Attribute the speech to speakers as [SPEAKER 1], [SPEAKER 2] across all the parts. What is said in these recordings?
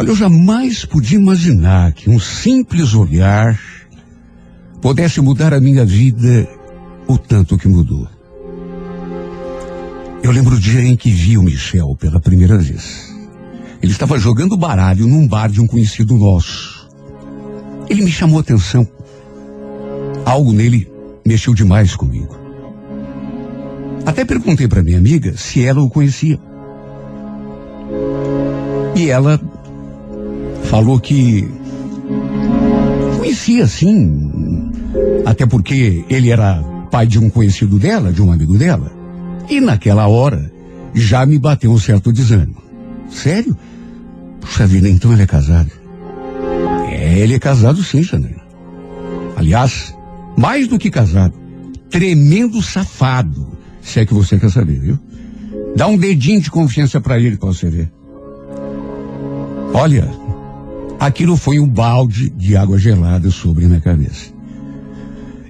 [SPEAKER 1] Olha, eu jamais podia imaginar que um simples olhar pudesse mudar a minha vida o tanto que mudou. Eu lembro o dia em que vi o Michel pela primeira vez. Ele estava jogando baralho num bar de um conhecido nosso. Ele me chamou a atenção. Algo nele mexeu demais comigo. Até perguntei para minha amiga se ela o conhecia. E ela falou que conhecia sim, até porque ele era pai de um conhecido dela, de um amigo dela. E naquela hora já me bateu um certo desânimo. Sério? Puxa vida, então ele é casado. É, ele é casado sim, Janela. Aliás, mais do que casado, tremendo safado, se é que você quer saber, viu? Dá um dedinho de confiança para ele pra você ver. Olha, aquilo foi um balde de água gelada sobre minha cabeça.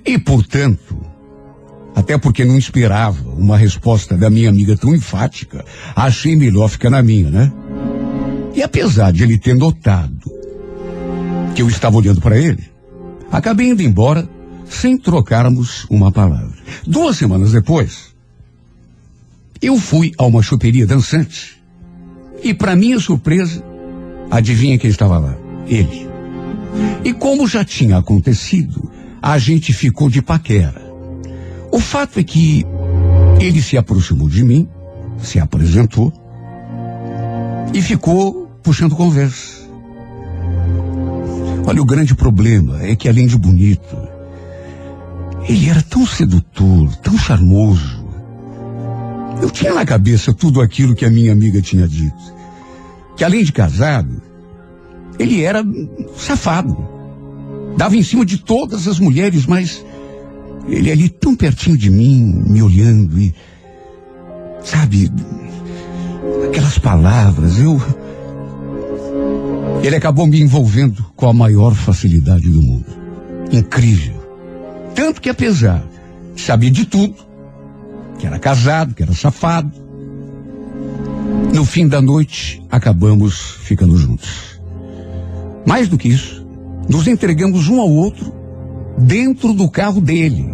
[SPEAKER 1] E, portanto, até porque não esperava uma resposta da minha amiga tão enfática, achei melhor ficar na minha, né? E apesar de ele ter notado que eu estava olhando para ele, acabei indo embora sem trocarmos uma palavra. Duas semanas depois, eu fui a uma choperia dançante e, para minha surpresa, adivinha quem estava lá? Ele. E como já tinha acontecido, a gente ficou de paquera. O fato é que ele se aproximou de mim, se apresentou e ficou puxando conversa. Olha, o grande problema é que além de bonito, ele era tão sedutor, tão charmoso. Eu tinha na cabeça tudo aquilo que a minha amiga tinha dito. Que além de casado, ele era safado. Dava em cima de todas as mulheres, mas ele ali tão pertinho de mim, me olhando e. Sabe, aquelas palavras, eu. Ele acabou me envolvendo com a maior facilidade do mundo. Incrível. Tanto que apesar de saber de tudo, que era casado, que era safado, no fim da noite acabamos ficando juntos. Mais do que isso, nos entregamos um ao outro dentro do carro dele.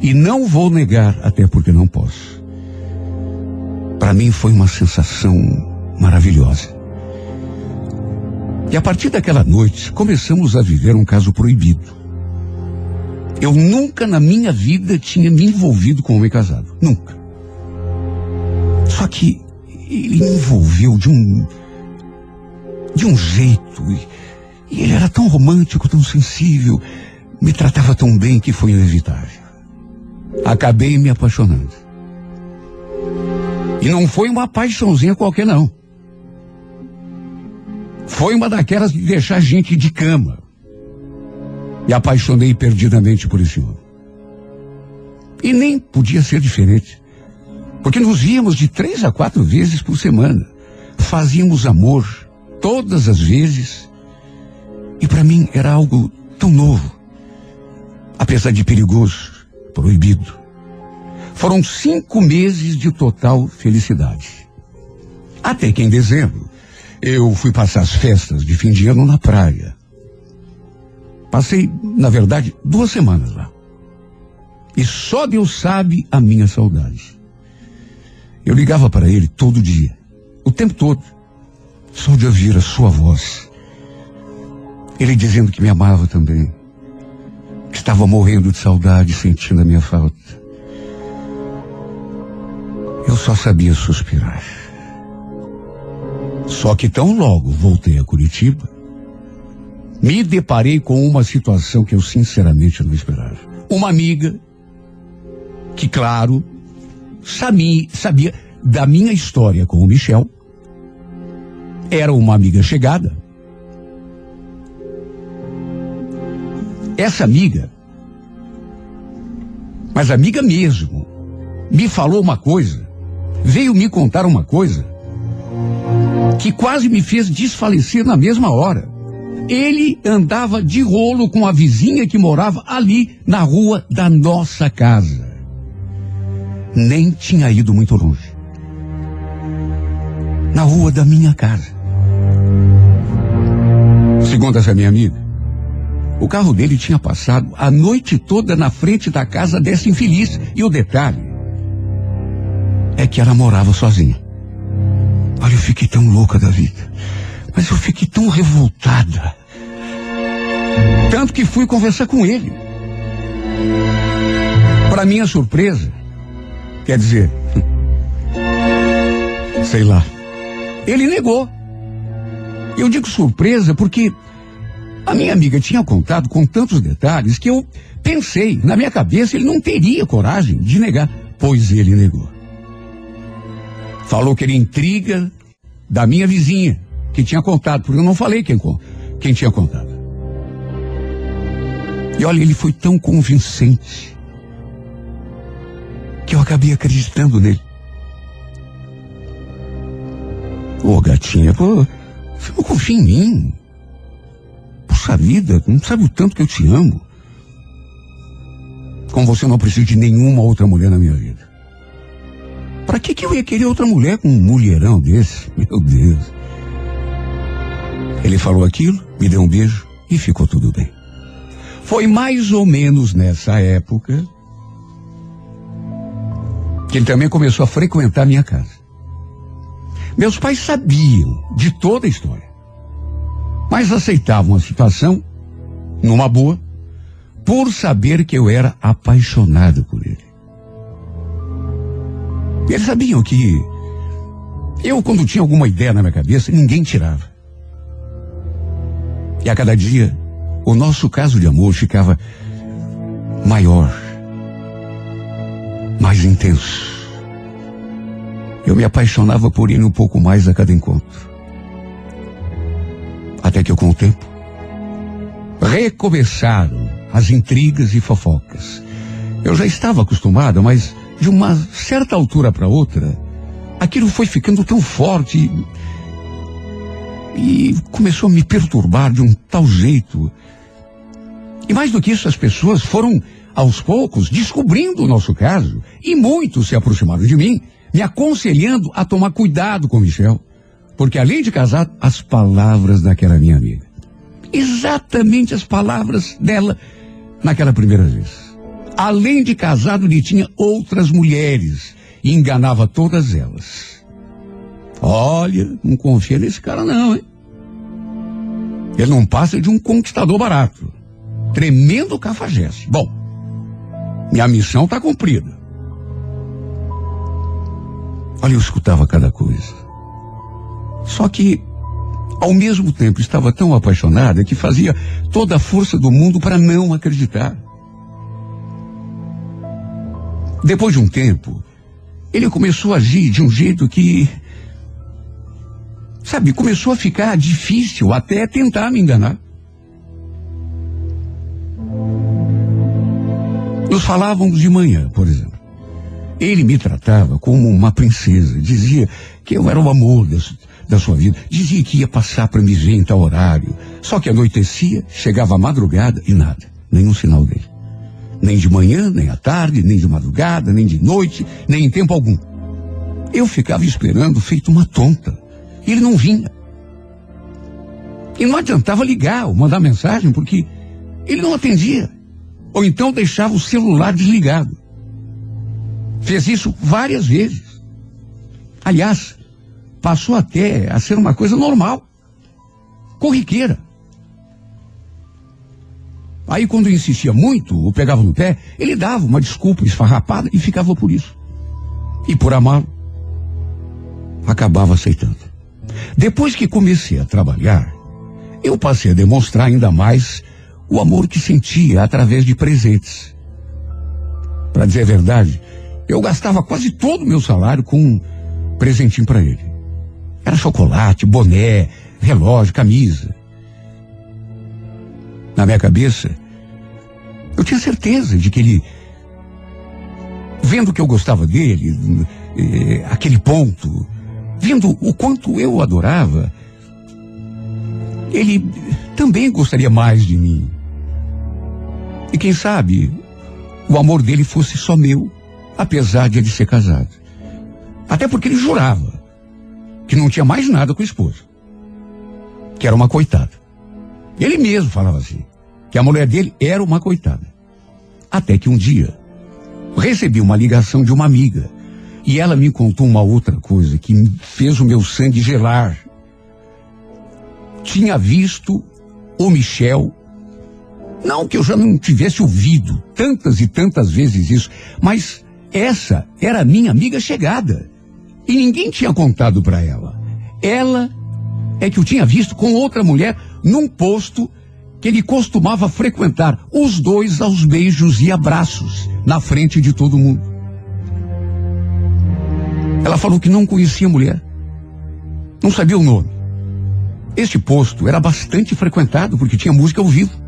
[SPEAKER 1] E não vou negar, até porque não posso. Para mim foi uma sensação maravilhosa. E a partir daquela noite, começamos a viver um caso proibido. Eu nunca na minha vida tinha me envolvido com um homem casado. Nunca. Só que ele me envolveu de um. de um jeito. E, e ele era tão romântico, tão sensível, me tratava tão bem que foi inevitável acabei me apaixonando. E não foi uma paixãozinha qualquer, não. Foi uma daquelas de deixar gente de cama. E apaixonei perdidamente por esse homem. E nem podia ser diferente. Porque nos víamos de três a quatro vezes por semana. Fazíamos amor todas as vezes. E para mim era algo tão novo. Apesar de perigoso proibido. Foram cinco meses de total felicidade. Até que em dezembro, eu fui passar as festas de fim de ano na praia. Passei, na verdade, duas semanas lá. E só Deus sabe a minha saudade. Eu ligava para ele todo dia, o tempo todo, só de ouvir a sua voz. Ele dizendo que me amava também Estava morrendo de saudade, sentindo a minha falta. Eu só sabia suspirar. Só que tão logo voltei a Curitiba, me deparei com uma situação que eu sinceramente não esperava. Uma amiga, que claro, sabia, sabia da minha história com o Michel, era uma amiga chegada, Essa amiga, mas amiga mesmo, me falou uma coisa, veio me contar uma coisa, que quase me fez desfalecer na mesma hora. Ele andava de rolo com a vizinha que morava ali na rua da nossa casa. Nem tinha ido muito longe. Na rua da minha casa. Segundo essa minha amiga, o carro dele tinha passado a noite toda na frente da casa dessa infeliz. E o detalhe é que ela morava sozinha. Olha, eu fiquei tão louca da vida. Mas eu fiquei tão revoltada. Tanto que fui conversar com ele. Para minha surpresa, quer dizer, sei lá, ele negou. Eu digo surpresa porque a minha amiga tinha contado com tantos detalhes que eu pensei, na minha cabeça, ele não teria coragem de negar, pois ele negou. Falou que era intriga da minha vizinha, que tinha contado, porque eu não falei quem, quem tinha contado. E olha, ele foi tão convincente que eu acabei acreditando nele. Ô, gatinha, pô, não confia em mim. Puxa vida, não sabe o tanto que eu te amo. Com você não preciso de nenhuma outra mulher na minha vida. Para que, que eu ia querer outra mulher com um mulherão desse? Meu Deus. Ele falou aquilo, me deu um beijo e ficou tudo bem. Foi mais ou menos nessa época que ele também começou a frequentar minha casa. Meus pais sabiam de toda a história, mas aceitavam a situação numa boa, por saber que eu era apaixonado por ele. Eles sabiam que eu, quando tinha alguma ideia na minha cabeça, ninguém tirava. E a cada dia, o nosso caso de amor ficava maior, mais intenso. Eu me apaixonava por ele um pouco mais a cada encontro. Até que com o tempo, recomeçaram as intrigas e fofocas. Eu já estava acostumada, mas de uma certa altura para outra, aquilo foi ficando tão forte e, e começou a me perturbar de um tal jeito. E mais do que isso, as pessoas foram aos poucos descobrindo o nosso caso e muitos se aproximaram de mim me aconselhando a tomar cuidado com Michel. Porque além de casado, as palavras daquela minha amiga. Exatamente as palavras dela naquela primeira vez. Além de casado, ele tinha outras mulheres e enganava todas elas. Olha, não confia nesse cara não, hein? Ele não passa de um conquistador barato. Tremendo cafajeste. Bom, minha missão está cumprida. Olha, eu escutava cada coisa. Só que, ao mesmo tempo, estava tão apaixonada que fazia toda a força do mundo para não acreditar. Depois de um tempo, ele começou a agir de um jeito que, sabe, começou a ficar difícil até tentar me enganar. Nos falávamos de manhã, por exemplo. Ele me tratava como uma princesa, dizia que eu era o amor da, da sua vida, dizia que ia passar para me ver em tal horário. Só que anoitecia, chegava a madrugada e nada, nenhum sinal dele. Nem de manhã, nem à tarde, nem de madrugada, nem de noite, nem em tempo algum. Eu ficava esperando feito uma tonta. Ele não vinha. E não adiantava ligar ou mandar mensagem, porque ele não atendia. Ou então deixava o celular desligado. Fez isso várias vezes. Aliás, passou até a ser uma coisa normal, corriqueira. Aí, quando insistia muito, ou pegava no pé, ele dava uma desculpa esfarrapada e ficava por isso. E por amá-lo, acabava aceitando. Depois que comecei a trabalhar, eu passei a demonstrar ainda mais o amor que sentia através de presentes. Para dizer a verdade, eu gastava quase todo o meu salário com um presentinho para ele. Era chocolate, boné, relógio, camisa. Na minha cabeça, eu tinha certeza de que ele, vendo que eu gostava dele, eh, aquele ponto, vendo o quanto eu o adorava, ele também gostaria mais de mim. E quem sabe o amor dele fosse só meu apesar de ele ser casado. Até porque ele jurava que não tinha mais nada com a esposa. Que era uma coitada. Ele mesmo falava assim, que a mulher dele era uma coitada. Até que um dia, recebi uma ligação de uma amiga, e ela me contou uma outra coisa que fez o meu sangue gelar. Tinha visto o Michel, não que eu já não tivesse ouvido tantas e tantas vezes isso, mas essa era minha amiga chegada. E ninguém tinha contado para ela. Ela é que eu tinha visto com outra mulher num posto que ele costumava frequentar, os dois aos beijos e abraços, na frente de todo mundo. Ela falou que não conhecia a mulher, não sabia o nome. Este posto era bastante frequentado porque tinha música ao vivo.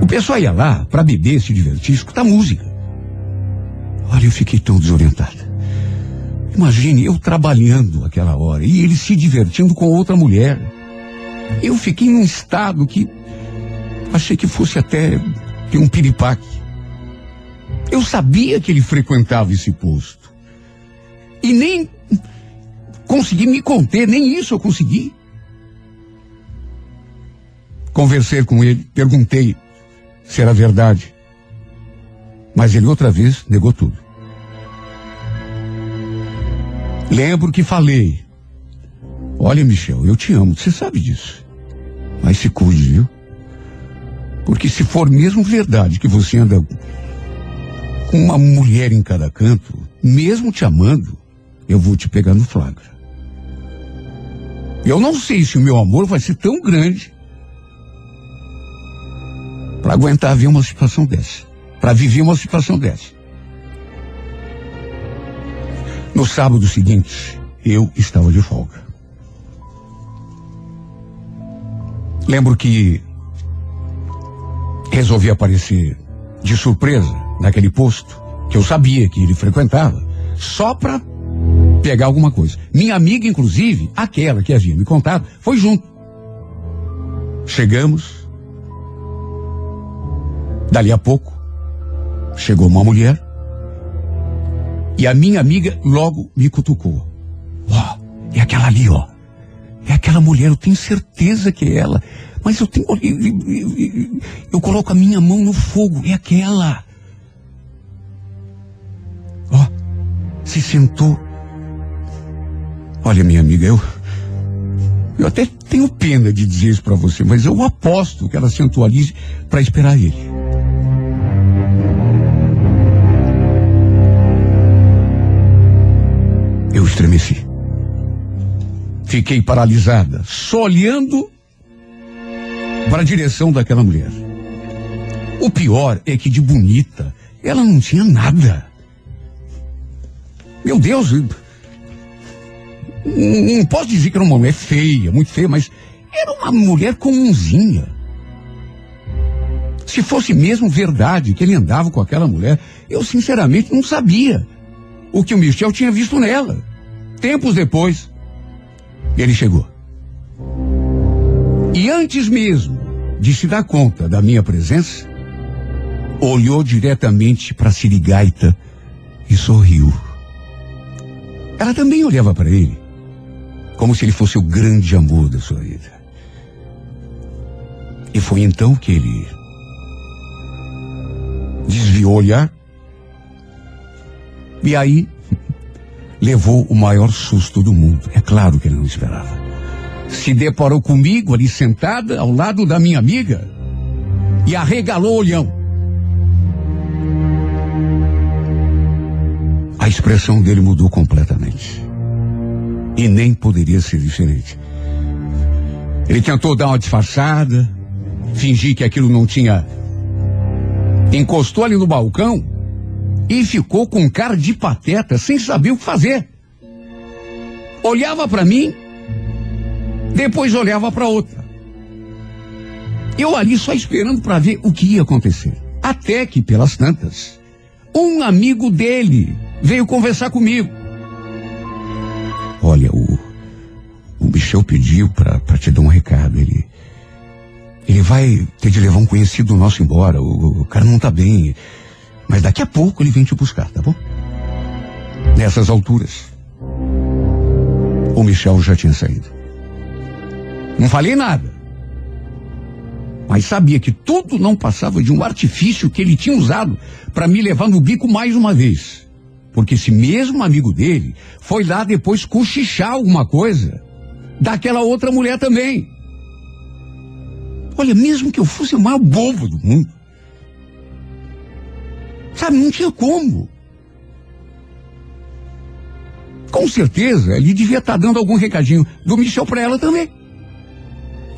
[SPEAKER 1] O pessoal ia lá para beber, se divertir, escutar música. Olha, eu fiquei tão desorientada. Imagine eu trabalhando aquela hora e ele se divertindo com outra mulher. Eu fiquei num estado que achei que fosse até ter um piripaque. Eu sabia que ele frequentava esse posto. E nem consegui me conter, nem isso eu consegui. Conversei com ele, perguntei se era verdade. Mas ele outra vez negou tudo. Lembro que falei. Olha, Michel, eu te amo, você sabe disso. Mas se cuide, viu? Porque se for mesmo verdade que você anda com uma mulher em cada canto, mesmo te amando, eu vou te pegar no flagra. Eu não sei se o meu amor vai ser tão grande para aguentar ver uma situação dessa, para viver uma situação dessa. No sábado seguinte, eu estava de folga. Lembro que resolvi aparecer de surpresa naquele posto que eu sabia que ele frequentava, só para pegar alguma coisa. Minha amiga, inclusive, aquela que havia me contado, foi junto. Chegamos. Dali a pouco, chegou uma mulher e a minha amiga logo me cutucou. Ó, oh, é aquela ali, ó. É aquela mulher, eu tenho certeza que é ela. Mas eu tenho. Eu, eu, eu coloco a minha mão no fogo, é aquela. Ó, oh, se sentou. Olha, minha amiga, eu. Eu até tenho pena de dizer isso para você, mas eu aposto que ela sentou ali para esperar ele. Eu estremeci. Fiquei paralisada, só olhando para a direção daquela mulher. O pior é que de bonita, ela não tinha nada. Meu Deus, não posso dizer que era uma mulher feia, muito feia, mas era uma mulher comunzinha. Se fosse mesmo verdade que ele andava com aquela mulher, eu sinceramente não sabia o que o Michel tinha visto nela. Tempos depois, ele chegou. E antes mesmo de se dar conta da minha presença, olhou diretamente para a Sirigaita e sorriu. Ela também olhava para ele, como se ele fosse o grande amor da sua vida. E foi então que ele desviou o olhar e aí levou o maior susto do mundo. É claro que ele não esperava. Se deparou comigo ali sentada ao lado da minha amiga e arregalou o olhão. A expressão dele mudou completamente. E nem poderia ser diferente. Ele tentou dar uma disfarçada, fingir que aquilo não tinha. Encostou ali no balcão e ficou com cara de pateta, sem saber o que fazer. Olhava para mim, depois olhava para outra. Eu ali só esperando para ver o que ia acontecer. Até que, pelas tantas, um amigo dele veio conversar comigo. Olha, o, o Michel pediu para te dar um recado. Ele, ele vai ter de levar um conhecido nosso embora. O, o cara não tá bem. Mas daqui a pouco ele vem te buscar, tá bom? Nessas alturas, o Michel já tinha saído. Não falei nada. Mas sabia que tudo não passava de um artifício que ele tinha usado para me levar no bico mais uma vez. Porque esse mesmo amigo dele foi lá depois cochichar alguma coisa daquela outra mulher também. Olha, mesmo que eu fosse o maior bobo do mundo, sabe, não tinha como. Com certeza, ele devia estar tá dando algum recadinho do Michel para ela também.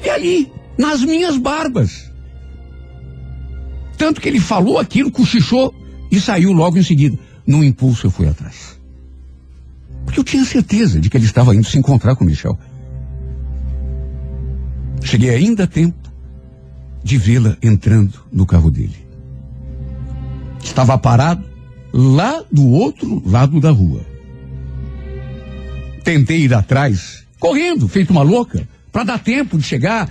[SPEAKER 1] E ali, nas minhas barbas. Tanto que ele falou aquilo, cochichou e saiu logo em seguida. No impulso eu fui atrás. Porque eu tinha certeza de que ele estava indo se encontrar com o Michel. Cheguei ainda a tempo de vê-la entrando no carro dele. Estava parado lá do outro lado da rua. Tentei ir atrás, correndo, feito uma louca, para dar tempo de chegar.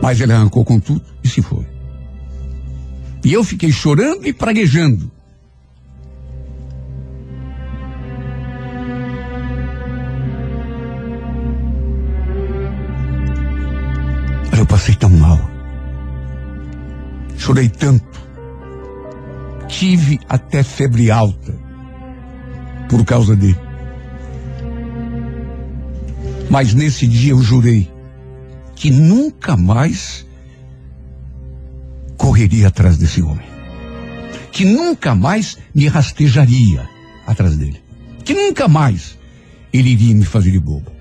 [SPEAKER 1] Mas ele arrancou com tudo e se foi. E eu fiquei chorando e praguejando. Chorei tanto. Tive até febre alta por causa dele. Mas nesse dia eu jurei que nunca mais correria atrás desse homem. Que nunca mais me rastejaria atrás dele. Que nunca mais ele iria me fazer de bobo.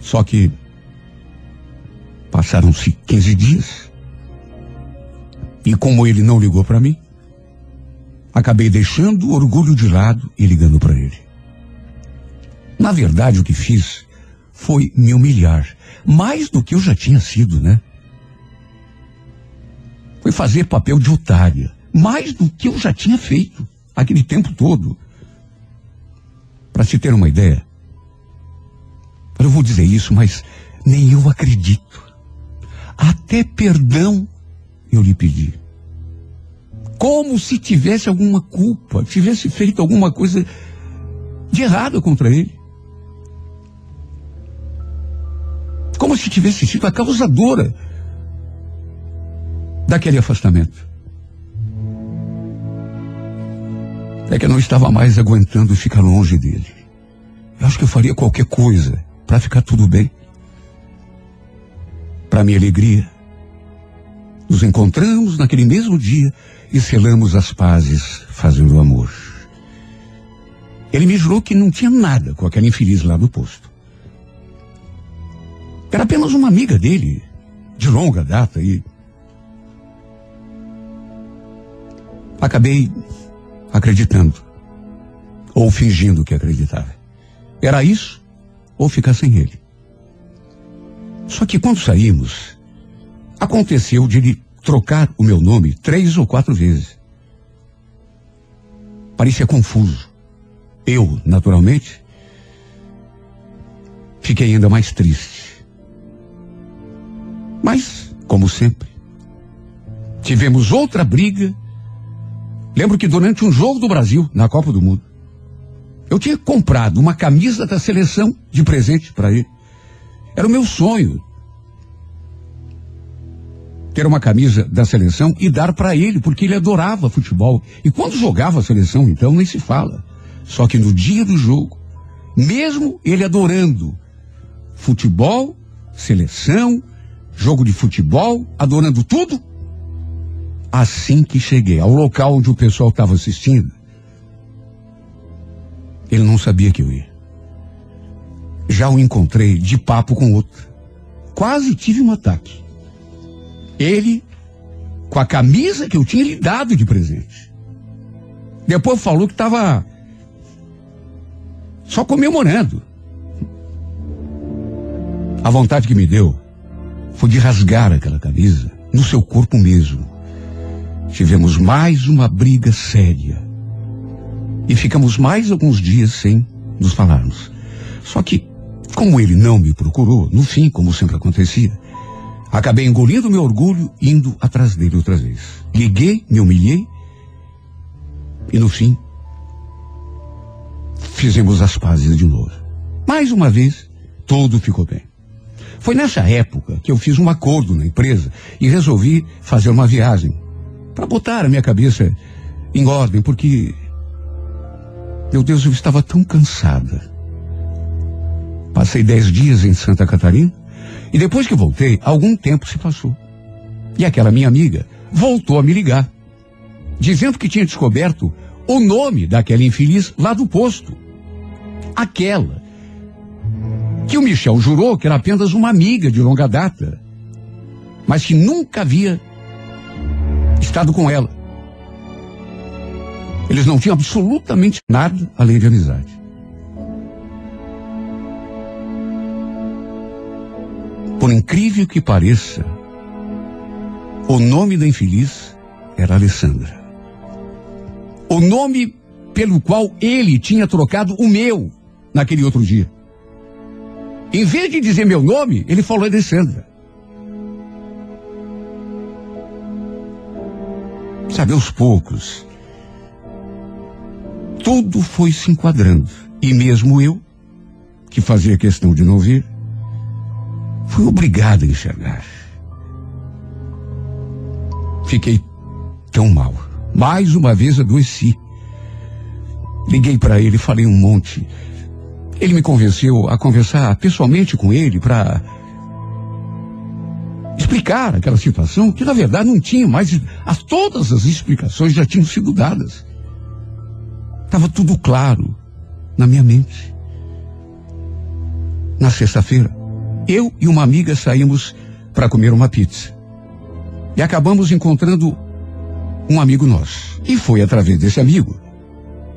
[SPEAKER 1] Só que passaram-se 15 dias. E como ele não ligou para mim, acabei deixando o orgulho de lado e ligando para ele. Na verdade, o que fiz foi me humilhar, mais do que eu já tinha sido, né? Foi fazer papel de otária, mais do que eu já tinha feito aquele tempo todo. Para se ter uma ideia, eu vou dizer isso, mas nem eu acredito. Até perdão eu lhe pedi. Como se tivesse alguma culpa, tivesse feito alguma coisa de errado contra ele. Como se tivesse sido a causadora daquele afastamento. É que eu não estava mais aguentando ficar longe dele. Eu acho que eu faria qualquer coisa para ficar tudo bem. Para minha alegria, nos encontramos naquele mesmo dia e selamos as pazes fazendo amor. Ele me jurou que não tinha nada com aquela infeliz lá do posto. Era apenas uma amiga dele, de longa data, e. Acabei acreditando. Ou fingindo que acreditava. Era isso, ou ficar sem ele. Só que quando saímos, aconteceu de ele trocar o meu nome três ou quatro vezes. Parecia confuso. Eu, naturalmente, fiquei ainda mais triste. Mas, como sempre, tivemos outra briga. Lembro que durante um jogo do Brasil, na Copa do Mundo, eu tinha comprado uma camisa da seleção de presente para ele. Era o meu sonho ter uma camisa da seleção e dar para ele, porque ele adorava futebol. E quando jogava a seleção, então, nem se fala. Só que no dia do jogo, mesmo ele adorando futebol, seleção, jogo de futebol, adorando tudo. Assim que cheguei ao local onde o pessoal estava assistindo, ele não sabia que eu ia. Já o encontrei de papo com outro. Quase tive um ataque. Ele, com a camisa que eu tinha lhe dado de presente. Depois falou que estava só comemorando. A vontade que me deu foi de rasgar aquela camisa no seu corpo mesmo. Tivemos mais uma briga séria. E ficamos mais alguns dias sem nos falarmos. Só que, como ele não me procurou, no fim, como sempre acontecia, acabei engolindo meu orgulho indo atrás dele outra vez. Liguei, me humilhei e no fim fizemos as pazes de novo. Mais uma vez, tudo ficou bem. Foi nessa época que eu fiz um acordo na empresa e resolvi fazer uma viagem para botar a minha cabeça em ordem, porque, meu Deus, eu estava tão cansada. Passei dez dias em Santa Catarina e depois que voltei, algum tempo se passou. E aquela minha amiga voltou a me ligar, dizendo que tinha descoberto o nome daquela infeliz lá do posto. Aquela que o Michel jurou que era apenas uma amiga de longa data, mas que nunca havia estado com ela. Eles não tinham absolutamente nada além de amizade. Por incrível que pareça, o nome da infeliz era Alessandra. O nome pelo qual ele tinha trocado o meu naquele outro dia. Em vez de dizer meu nome, ele falou Alessandra. Sabe, aos poucos, tudo foi se enquadrando. E mesmo eu, que fazia questão de não ver, fui obrigado a enxergar. Fiquei tão mal. Mais uma vez adoeci. Liguei para ele, falei um monte. Ele me convenceu a conversar pessoalmente com ele para explicar aquela situação que na verdade não tinha mais. As, todas as explicações já tinham sido dadas. Estava tudo claro na minha mente. Na sexta-feira, eu e uma amiga saímos para comer uma pizza. E acabamos encontrando um amigo nosso. E foi através desse amigo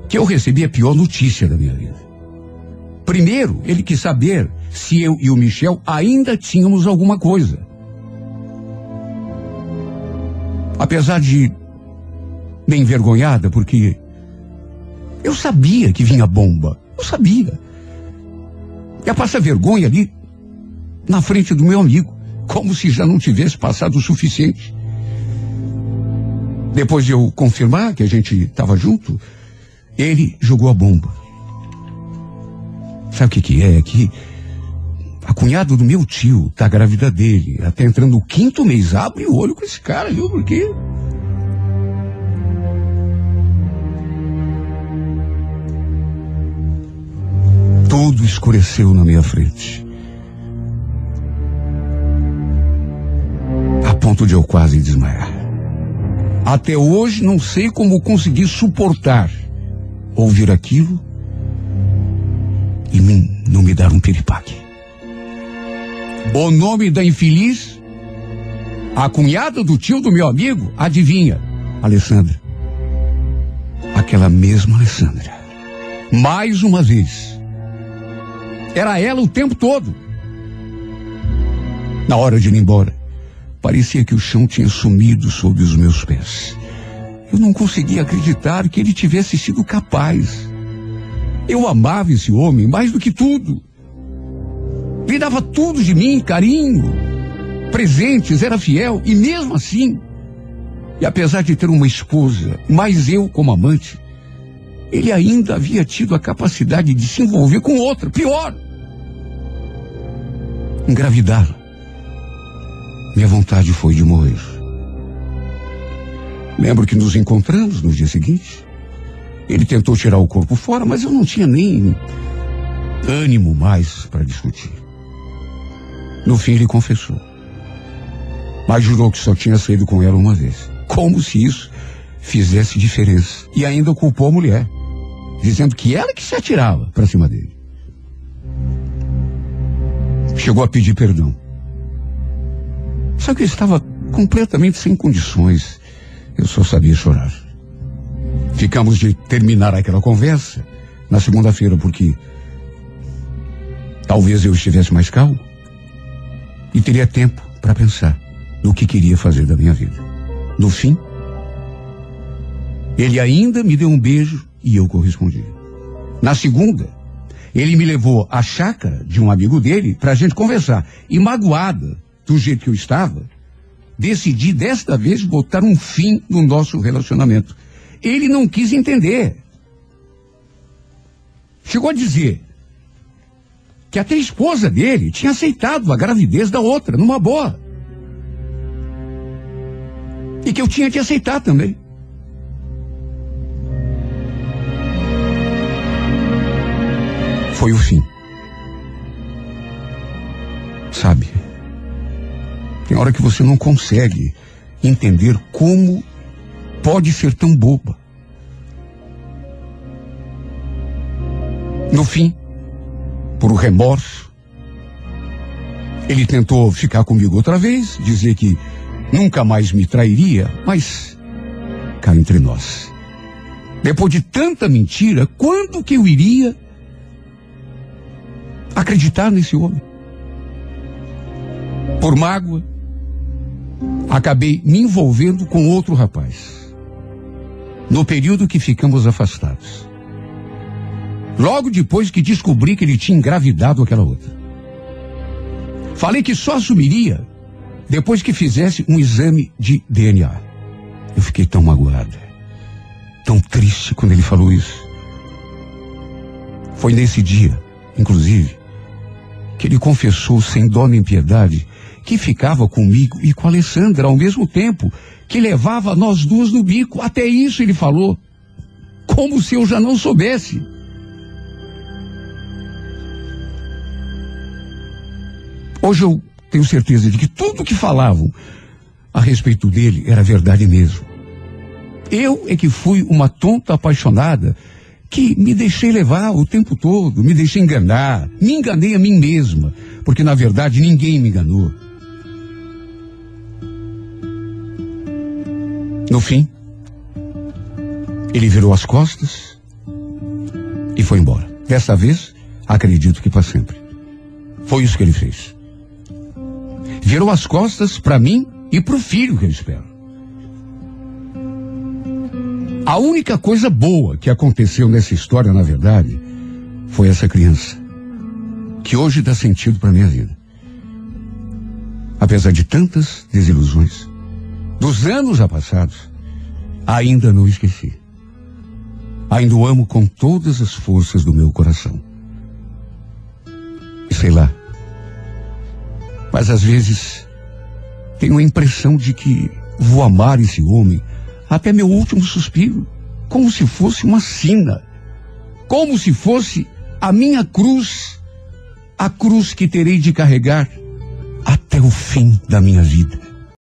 [SPEAKER 1] que eu recebi a pior notícia da minha vida. Primeiro, ele quis saber se eu e o Michel ainda tínhamos alguma coisa. Apesar de bem envergonhada, porque eu sabia que vinha bomba. Eu sabia. Ia passar vergonha ali na frente do meu amigo, como se já não tivesse passado o suficiente. Depois de eu confirmar que a gente estava junto, ele jogou a bomba. Sabe o que, que é? É que a cunhada do meu tio tá grávida dele, até entrando no quinto mês. Abre o olho com esse cara, viu? Porque Tudo escureceu na minha frente. Ponto de eu quase desmaiar. Até hoje não sei como consegui suportar ouvir aquilo e não me dar um piripaque. O nome da infeliz, a cunhada do tio do meu amigo, adivinha? Alessandra. Aquela mesma Alessandra. Mais uma vez era ela o tempo todo. Na hora de ir embora, parecia que o chão tinha sumido sob os meus pés. Eu não conseguia acreditar que ele tivesse sido capaz. Eu amava esse homem mais do que tudo. Ele dava tudo de mim, carinho, presentes, era fiel, e mesmo assim, e apesar de ter uma esposa, mais eu como amante, ele ainda havia tido a capacidade de se envolver com outra, pior. Engravidá-la. Minha vontade foi de morrer. Lembro que nos encontramos no dia seguinte. Ele tentou tirar o corpo fora, mas eu não tinha nem ânimo mais para discutir. No fim, ele confessou. Mas jurou que só tinha saído com ela uma vez. Como se isso fizesse diferença. E ainda culpou a mulher dizendo que ela que se atirava para cima dele. Chegou a pedir perdão. Só que eu estava completamente sem condições. Eu só sabia chorar. Ficamos de terminar aquela conversa na segunda-feira, porque talvez eu estivesse mais calmo e teria tempo para pensar no que queria fazer da minha vida. No fim, ele ainda me deu um beijo e eu correspondi. Na segunda, ele me levou à chácara de um amigo dele para a gente conversar. E magoada do jeito que eu estava, decidi desta vez botar um fim no nosso relacionamento. Ele não quis entender. Chegou a dizer: que até a esposa dele tinha aceitado a gravidez da outra, numa boa. E que eu tinha que aceitar também. Foi o fim. Tem hora que você não consegue entender como pode ser tão boba. No fim, por remorso, ele tentou ficar comigo outra vez, dizer que nunca mais me trairia, mas cá entre nós. Depois de tanta mentira, quando que eu iria acreditar nesse homem? Por mágoa, acabei me envolvendo com outro rapaz. No período que ficamos afastados. Logo depois que descobri que ele tinha engravidado aquela outra. Falei que só assumiria depois que fizesse um exame de DNA. Eu fiquei tão magoada, tão triste quando ele falou isso. Foi nesse dia, inclusive, que ele confessou sem dó nem piedade que ficava comigo e com a Alessandra ao mesmo tempo, que levava nós duas no bico. Até isso ele falou. Como se eu já não soubesse. Hoje eu tenho certeza de que tudo que falavam a respeito dele era verdade mesmo. Eu é que fui uma tonta apaixonada que me deixei levar o tempo todo, me deixei enganar, me enganei a mim mesma, porque na verdade ninguém me enganou. No fim, ele virou as costas e foi embora. Dessa vez, acredito que para sempre. Foi isso que ele fez. Virou as costas para mim e para o filho que eu espero. A única coisa boa que aconteceu nessa história, na verdade, foi essa criança, que hoje dá sentido para minha vida. Apesar de tantas desilusões, dos anos já passados, ainda não esqueci. Ainda o amo com todas as forças do meu coração. E sei lá. Mas às vezes tenho a impressão de que vou amar esse homem até meu último suspiro, como se fosse uma sina, como se fosse a minha cruz, a cruz que terei de carregar até o fim da minha vida.